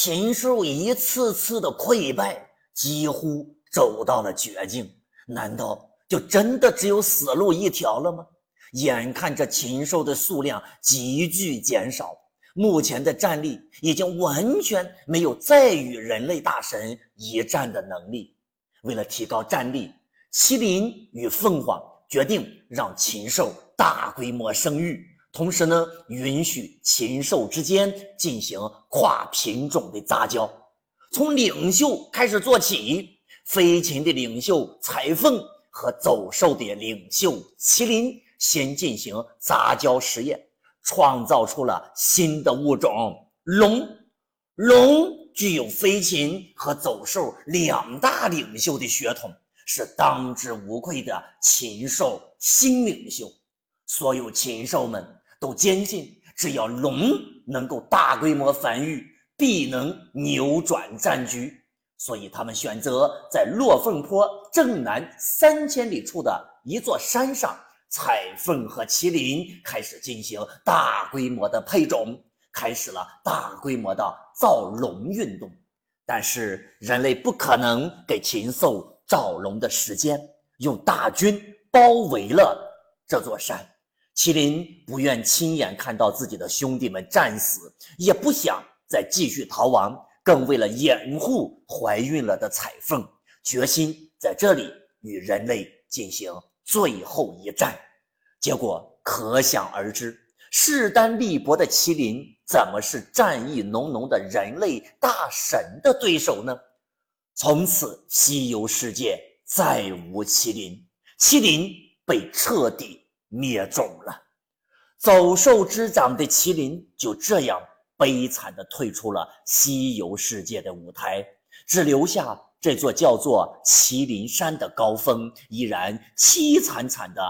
禽兽一次次的溃败，几乎走到了绝境。难道就真的只有死路一条了吗？眼看着禽兽的数量急剧减少，目前的战力已经完全没有再与人类大神一战的能力。为了提高战力，麒麟与凤凰决定让禽兽大规模生育，同时呢，允许禽兽之间进行跨品种的杂交。从领袖开始做起，飞禽的领袖彩凤和走兽的领袖麒麟。先进行杂交实验，创造出了新的物种龙。龙具有飞禽和走兽两大领袖的血统，是当之无愧的禽兽新领袖。所有禽兽们都坚信，只要龙能够大规模繁育，必能扭转战局。所以，他们选择在落凤坡正南三千里处的一座山上。彩凤和麒麟开始进行大规模的配种，开始了大规模的造龙运动。但是人类不可能给禽兽造龙的时间，用大军包围了这座山。麒麟不愿亲眼看到自己的兄弟们战死，也不想再继续逃亡，更为了掩护怀孕了的彩凤，决心在这里与人类进行。最后一战，结果可想而知。势单力薄的麒麟，怎么是战意浓浓的人类大神的对手呢？从此，西游世界再无麒麟，麒麟被彻底灭种了。走兽之长的麒麟就这样悲惨地退出了西游世界的舞台，只留下。这座叫做麒麟山的高峰，依然凄惨惨地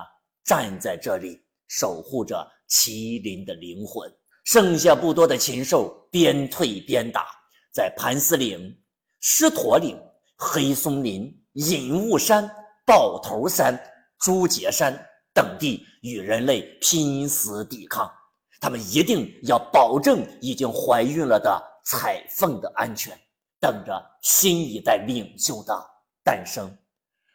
站在这里，守护着麒麟的灵魂。剩下不多的禽兽边退边打，在盘丝岭、狮驼岭、黑松林、隐雾山、豹头山、朱节山等地与人类拼死抵抗。他们一定要保证已经怀孕了的彩凤的安全。等着新一代领袖的诞生，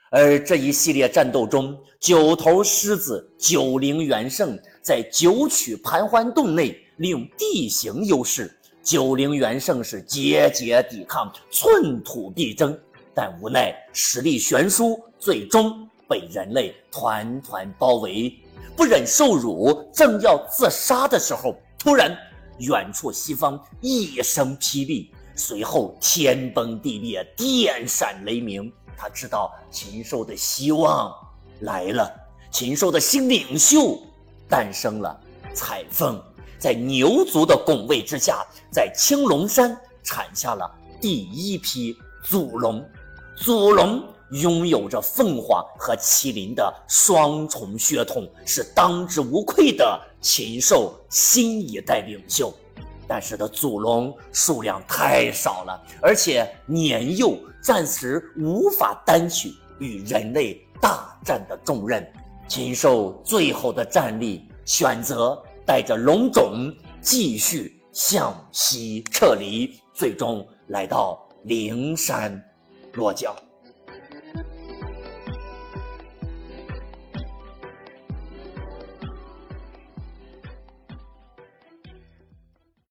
而这一系列战斗中，九头狮子九灵元圣在九曲盘桓洞内利用地形优势，九灵元圣是节节抵抗，寸土必争，但无奈实力悬殊，最终被人类团团包围，不忍受辱，正要自杀的时候，突然远处西方一声霹雳。随后天崩地裂，电闪雷鸣。他知道禽兽的希望来了，禽兽的新领袖诞生了。彩凤在牛族的拱卫之下，在青龙山产下了第一批祖龙。祖龙拥有着凤凰和麒麟的双重血统，是当之无愧的禽兽新一代领袖。但是的祖龙数量太少了，而且年幼，暂时无法担起与人类大战的重任。禽兽最后的战力选择带着龙种继续向西撤离，最终来到灵山落脚。